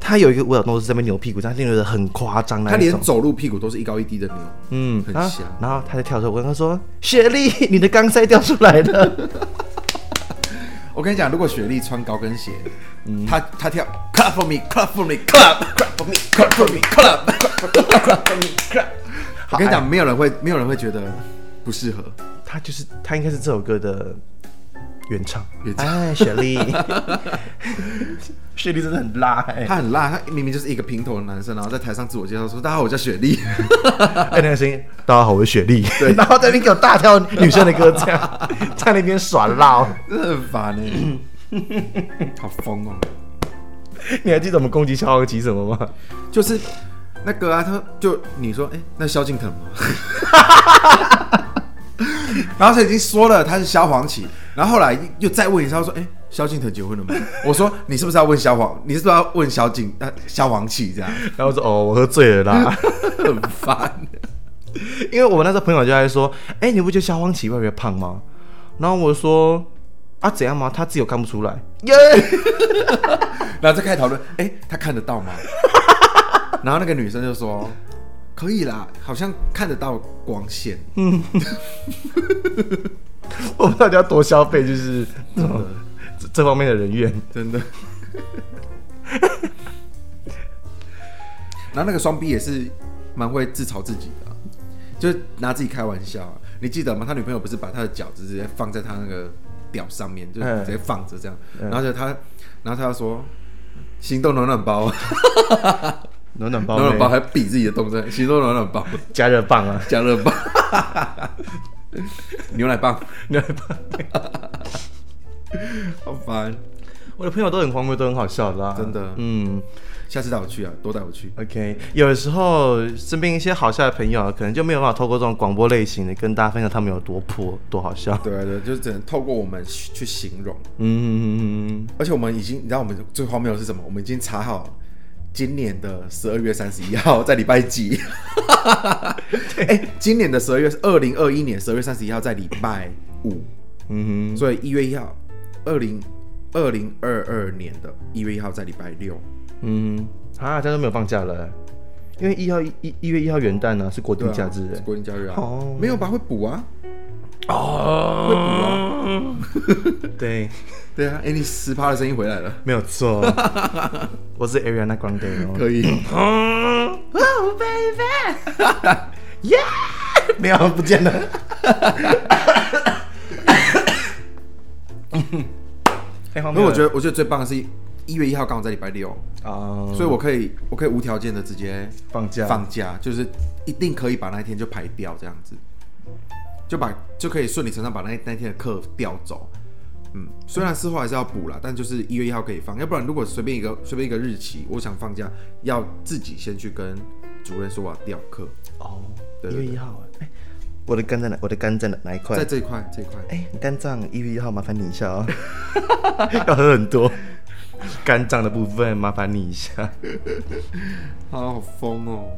她有一个舞蹈动作是在那边扭屁股，但她扭的很夸张那她连。走路屁股都是一高一低的扭。嗯，很香然后他在跳的时候，我跟他说：“雪莉，你的钢塞掉出来了。我跟你讲，如果雪莉穿高跟鞋，她她跳 clap for me，clap for me，clap clap for me，clap for me，clap clap for me，clap。我跟你讲，没有人会没有人会觉得不适合。”他就是他应该是这首歌的原唱。原唱哎，雪莉，雪莉真的很辣哎、他很辣，他明明就是一个平头的男生，然后在台上自我介绍说：“大家好，我叫雪莉。哎，那个声音，大家好，我是雪莉。对，然后在那边给我大跳女生的歌，这样在那边耍闹。”真的很烦呢，好疯哦！你还记得我们攻击萧煌奇什么吗？就是那个啊，他就你说，哎、那萧敬腾吗？然后他已经说了他是萧煌奇，然后后来又再问一下，他说：“哎、萧敬腾结婚了吗？” 我说：“你是不是要问萧煌？你是不是要问萧敬呃萧煌奇这样？然后我说哦，我喝醉了啦。很烦。因为我们那时候朋友就在说，哎、你不觉得萧煌奇越来越胖吗？然后我说啊，怎样吗？他自己有看不出来。耶、然后再开始讨论，哎、他看得到吗？然后那个女生就说：“可以啦，好像看得到光线，我们到底要多消费，就是这种这这方面的人员。真的。然后那个双 B 也是蛮会自嘲自己的啊、就是拿自己开玩笑啊、你记得吗？他女朋友不是把他的脚直接放在他那个屌上面，就是嗯。直接放着这样，嗯。然后就他，然后他就说。行动暖暖包，暖暖包暖暖包还比自己的动作，行动暖暖包，加热棒啊，加热棒，牛奶棒，牛奶棒。好烦。我的朋友都很荒谬，都很好笑的啦，真的嗯下次带我去啊，多带我去。，OK。有的时候身边一些好笑的朋友，可能就没有办法透过这种广播类型的跟大家分享他们有多破、多好笑。对对，就是只能透过我们去形容。嗯，而且我们已经，你知道我们最荒谬的是什么？我们已经查好今年的十二月三十一号在礼拜几？哎、今年的十二月二零二一年十二月三十一号在礼拜五，嗯哼所以一月一号，二零二零二二年的一月一号在礼拜六。哼，嗯，啊，这样都没有放假了，因为一号一一一月一号元旦呢、是国定假日是国定假日啊。哦没有吧？会补啊？哦，会补啊？对，对啊。哎、你十趴的声音回来了，没有错，我是 Ariana Grande 哦。可以。嗯，Oh baby，yeah，没有不见了。因为我觉得得，我觉得最棒的是一月一号刚好在礼拜六，啊，所以我可以，我可以无条件的直接放假放假，就是一定可以把那一天就排掉，这样子，就把就可以顺理成章把那那一天的课调走。嗯，虽然事后还是要补啦，但就是一月一号可以放，要不然如果随便一个随便一个日期，我想放假，要自己先去跟主任说我要调课，哦，对对一月一号哎，我的肝在哪？我的肝在哪哪一块在？这一块这一块，哎，肝脏一月一号，麻烦你一下哦，要喝很多。肝脏的部分麻烦你一下。好 好疯哦，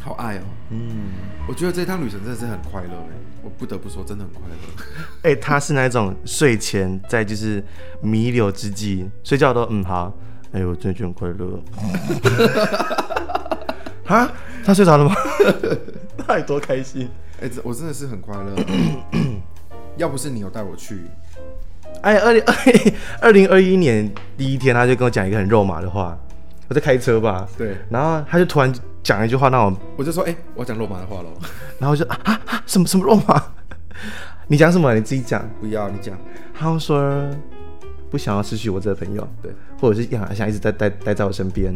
好爱哦，嗯，我觉得这趟旅程真的是很快乐哎，我不得不说，真的很快乐。哎、他是那种睡前在就是弥留之际，睡觉都嗯好，哎、我真的觉得很快乐。啊，他睡着了吗？那有多开心？哎、这我真的是很快乐。要不是你有带我去，哎，二零二二零二一年第一天，他就跟我讲一个很肉麻的话，我在开车吧，对然后他就突然讲一句话，那我，我就说，哎、我讲肉麻的话喽。然后就啊啊啊，什么什么肉麻？你讲什么？你自己讲。不要你讲，他说不想要失去我这个朋友，对，或者是想想一直在待待在我身边。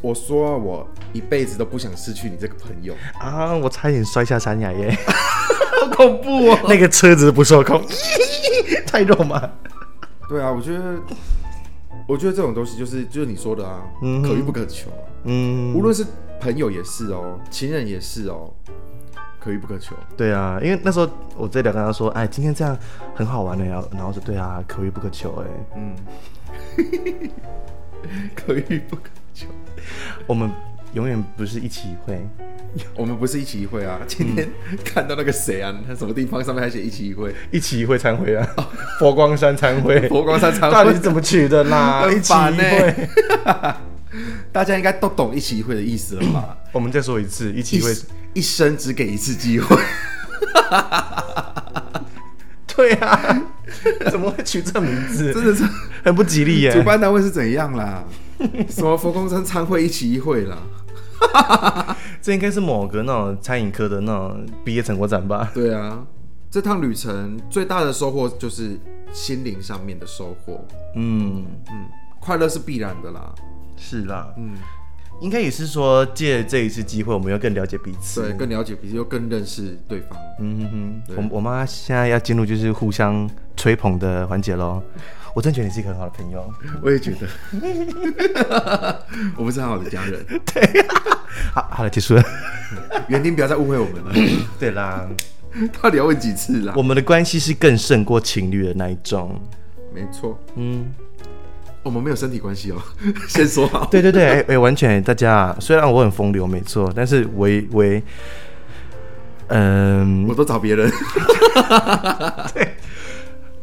我说我一辈子都不想失去你这个朋友，啊！我差点摔下山崖耶！好恐怖哦。那个车子不受控，太肉麻。对啊，我觉得，我觉得这种东西就是就是你说的啊，嗯可遇不可求啊。嗯，无论是朋友也是哦，情人也是哦，可遇不可求。对啊，因为那时候我在聊跟他说，哎，今天这样很好玩的呀。然后我说，对啊，可遇不可求哎。嗯，可遇不可求。我们永远不是一起一会。我们不是一起一会啊，今天看到那个谁啊，他什么地方上面还写一起一会，一起一会参会啊，佛光山参会，佛光山参会到底是怎么取的啦？一起一会，大家应该都懂一起一会的意思了吧？我们再说一次，一起一一会。一生只给一次机会，对啊，怎么会取这名字？真的是很不吉利耶。主办单位是怎样啦？什么佛光山参会一起一会啦？这应该是某个那种餐饮科的那种毕业成果展吧？对啊，这趟旅程最大的收获就是心灵上面的收获。嗯，嗯，快乐是必然的啦。是啦，嗯，应该也是说借这一次机会，我们要更了解彼此。对，更了解彼此，又更认识对方。嗯哼哼，我我妈现在要进入就是互相吹捧的环节喽。我真觉得你是一个很好的朋友。我也觉得，我们是很好的家人。好，好了，结束了。园丁不要再误会我们了，对啦，到底要问几次啦？我们的关系是更胜过情侣的那一种。没错，嗯，我们没有身体关系哦，先说好。对对对，哎、哎完全，大家虽然我很风流，没错，但是我我，嗯、我都找别人。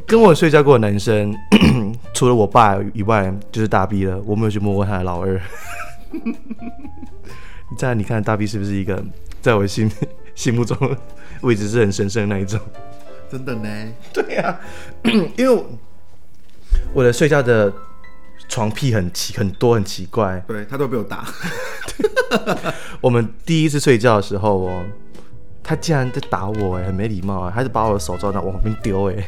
跟我睡觉过的男生，除了我爸以外，就是大 B 了。我没有去摸过他的老二。这样你看大 B 是不是一个在我心 心目中位置是很神圣的那一种？真的呢，对呀、因为我我的睡觉的床屁很奇很多很奇怪。对他都被我打，我们第一次睡觉的时候哦，他竟然在打我哎，很没礼貌啊，还是把我的手抓到往旁边丢哎。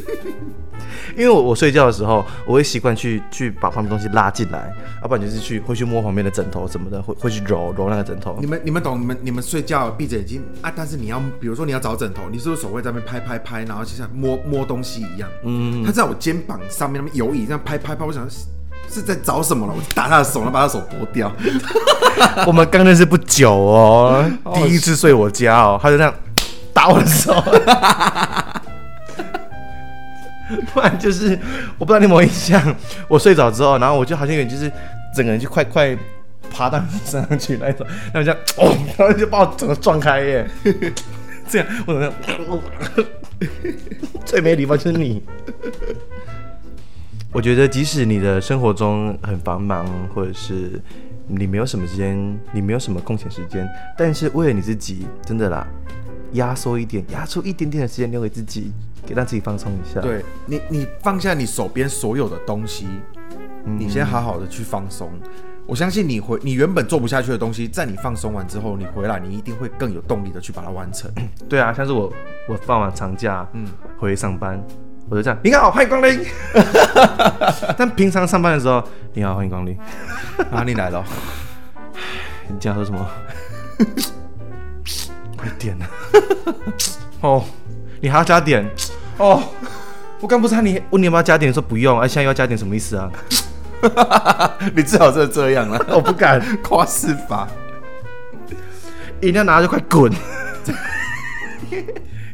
因为我我睡觉的时候，我会习惯去去把旁边东西拉进来，要不然就是去会去摸旁边的枕头什么的，会会去揉揉那个枕头你。们你们懂，你们你们睡觉闭着眼睛啊，但是你要比如说你要找枕头，你是不是手会在那边拍拍拍，然后就像摸摸东西一样？嗯，他在我肩膀上面那边游移，这样拍拍拍，我想是是在找什么了？我就打他的手，然后把他的手剥掉。我们刚认识不久哦，第一次睡我家哦，他就这样打我的手。不然就是我不知道你有没有印象，我睡着之后，然后我就好像有点就是整个人就快快爬到你身上去那种，然后这样哦，然后就把我整个撞开耶，这样我怎么样？最没礼貌就是你。我觉得即使你的生活中很繁忙，或者是你没有什么时间，你没有什么空闲时间，但是为了你自己，真的啦，压缩一点，压出一点点的时间留给自己，给让自己放松一下。，对你，你放下你手边所有的东西，你先好好的去放松。我相信你回你原本做不下去的东西，在你放松完之后，你回来你一定会更有动力的去把它完成。对啊，像是我我放完长假，嗯，回上班，我就这样，你好，欢迎光临。但平常上班的时候，你好，欢迎光临。啊，你来了，你今天喝什么？快点啊！哦，你还要加点？哦，我刚不是喊你问你要不要加点，说不用，啊，现在又要加点，什么意思啊？你至少是这样了，我不敢，夸饰法。饮料拿就快滚！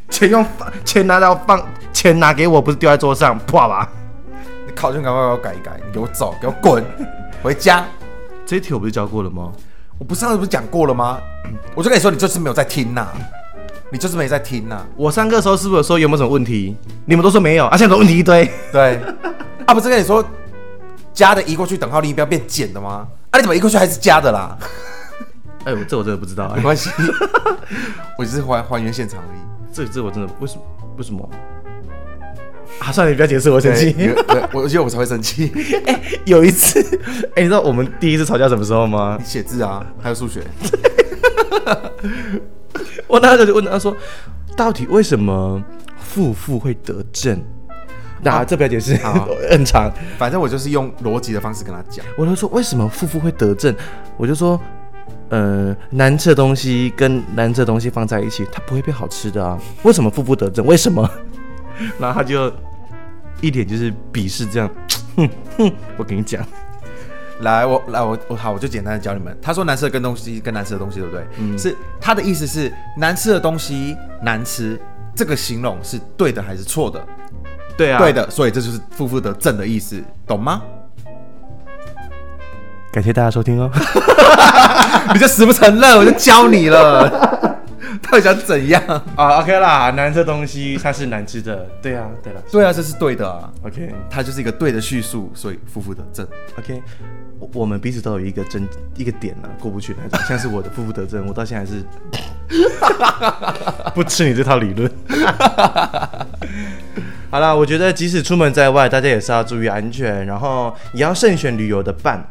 钱用放，钱拿到放，钱拿给我，不是丢在桌上，破吧！你考卷赶快给我改一改，你给我走，给我滚，回家。这一题我不是教过了吗？我不上次不是讲过了吗？我就跟你说，你这次没有在听呐、你就是没在听呐、我上课的时候是不是有说有没有什么问题？你们都说没有，啊，现在怎么问题一堆？对，啊，不是跟你说加的移过去等号另一边变减的吗？啊，你怎么移过去还是加的啦？哎、我这我真的不知道、没关系，我只是还还原现场而已。这这我真的为什么为什么？啊，算了，你不要解释，我生气。我觉得我才会生气。有一次，哎、你知道我们第一次吵架什么时候吗你？写字啊，还有数学，我那时候就问他说，到底为什么负负会得正？那、这不要解释好，很长。反正我就是用逻辑的方式跟他讲。我就说为什么负负会得正？我就说，呃，难吃的东西跟难吃的东西放在一起，它不会变好吃的啊。为什么负负得正？为什么？然后他就一脸就是鄙视这样，哼哼，我跟你讲，来，我来，我我好，我就简单的教你们。他说难吃的跟东西跟难吃的东西，对不对？是他的意思是难吃的东西难吃，这个形容是对的还是错的？对啊，对。的，所以这就是负负得正的意思，懂吗？感谢大家收听哦。你就死不承认，我就教你了。到底想怎样？啊，OK 啦，难吃的东西它是难吃的，对啊，对了对啊，这是对的啊。，OK 它就是一个对的叙述，所以负负得正。OK，我我们彼此都有一个真一个点啊，过不去那种，像是我的负负得正，我到现在还是 不吃你这套理论。好啦，我觉得即使出门在外，大家也是要注意安全，然后也要慎选旅游的伴。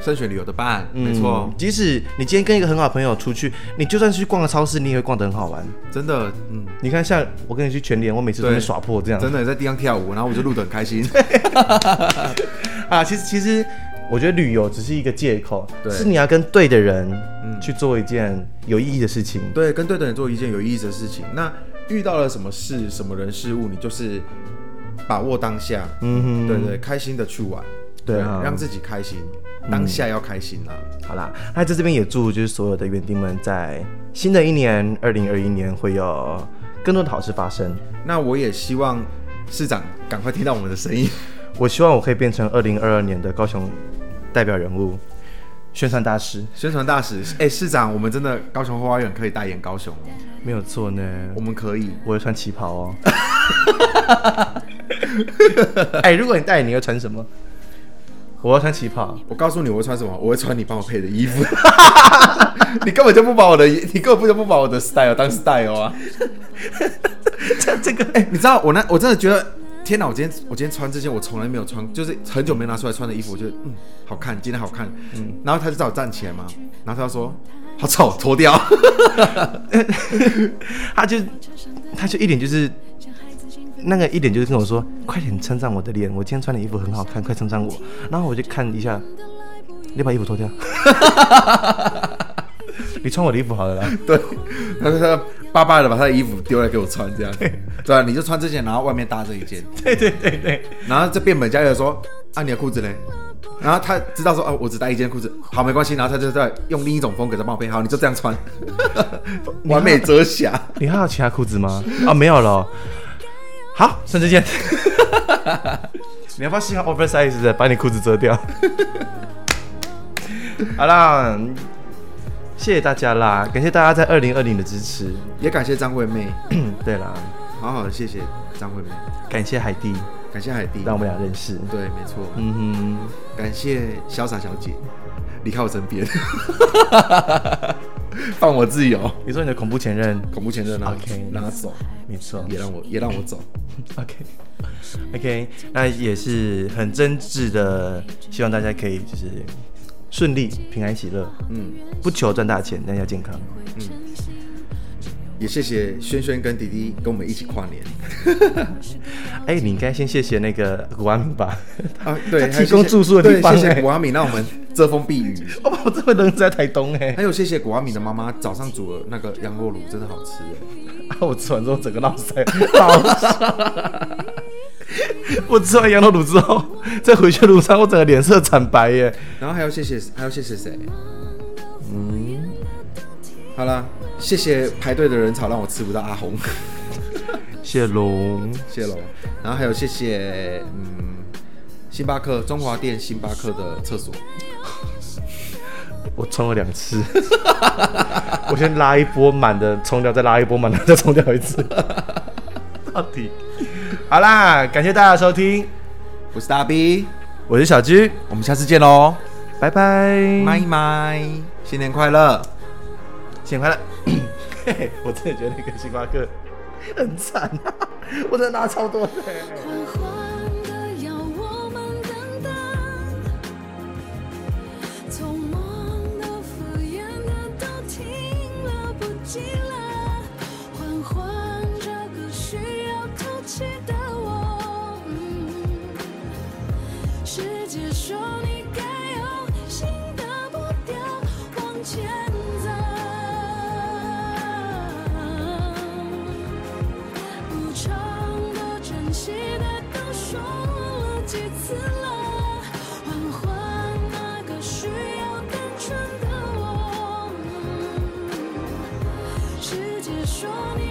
升学旅游的伴，没错嗯，即使你今天跟一个很好的朋友出去，你就算去逛个超市，你也会逛得很好玩。真的，嗯，你看，像我跟你去全联，我每次都会耍破这样。真的在地上跳舞，然后我就录得很开心。啊，其实其实我觉得旅游只是一个借口，对是你要跟对的人去做一件有意义的事情。对，跟对的人做一件有意义的事情。那遇到了什么事、什么人事物，你就是把握当下，嗯哼，对对，开心的去玩，对啊让自己开心，当下要开心啦。好啦，那在这边也祝就是所有的园丁们在新的一年二零二一年会有更多的好事发生。那我也希望市长赶快听到我们的声音。我希望我可以变成二零二二年的高雄代表人物，宣传大使。宣传大使，哎、市长，我们真的高雄花园可以代言高雄哦，没有错呢，我们可以。我会穿旗袍哦。哎、如果你代言，你会穿什么？我要穿旗袍。我告诉你我会穿什么，我会穿你帮我配的衣服。你根本就不把我的，你根本就不把我的 style 当 style 啊！这这个，哎、你知道我那我真的觉得，天哪！我今天我今天穿这件我从来没有穿，就是很久没拿出来穿的衣服，我觉得嗯好看，今天好看。嗯，然后他就叫我站起来嘛，然后他就说好丑，脱掉。他就他就一点就是那个一点就是跟我说，快点称赞我的脸，我今天穿的衣服很好看，快称赞我。然后我就看一下，你把衣服脱掉，你穿我的衣服好了啦。对，他说他巴巴的把他的衣服丢来给我穿，这样。对啊，你就穿这件，然后外面搭这一件，对对对对，然后这变本加厉的说啊你的裤子嘞？然后他知道说哦我只带一件裤子，好没关系，然后他就在用另一种风格在帮我配，好你就这样穿，完美遮瑕。你还有其他裤子吗？啊，没有了 哦。好，穿这件。你要不要试下 oversize 的，把你裤子遮掉？好啦，谢谢大家啦，感谢大家在二零二零的支持。也感谢张惠妹，对啦，好好的谢谢张惠妹，感谢海蒂，感谢海蒂，让我们俩认识。对，没错，嗯哼，感谢潇洒小姐。离开我身边，放我自由，你说你的恐怖前任，恐怖前任啊。OK 让他走，没错。也让我也让我走，OK，OK，那也是很真挚的，希望大家可以就是顺利、平安、喜乐，嗯。不求赚大钱，但要健康。嗯，也谢谢轩轩跟弟弟跟我们一起跨年。哎、你应该先谢谢那个古阿敏吧，啊，对，提供住宿的地方对，谢哎。谢古阿敏让我们遮风避雨，我把我这么人在台东哎、还有谢谢古阿敏的妈妈早上煮了那个羊肉卤，真的好吃哎，啊，我吃完之后整个闹塞，闹我吃完羊肉卤之后，在回去的路上，我整个脸色惨白耶。然后还要谢谢还要谢谢谁？嗯，好了，谢谢排队的人潮让我吃不到阿红。谢龙，谢龙。然后还有谢谢，嗯，星巴克中华店星巴克的厕所，我冲了两次，我先拉一波满的冲掉，再拉一波满的再冲掉一次。到底。好啦，感谢大家的收听，我是大 B，我是小居，我们下次见喽，拜拜，麦麦，新年快乐！请回来。嘿嘿我真的觉得那个星巴克 很惨我真的拿超多。的世界说你该有新的步调往前几次了缓缓那个需要单纯的我。世界说你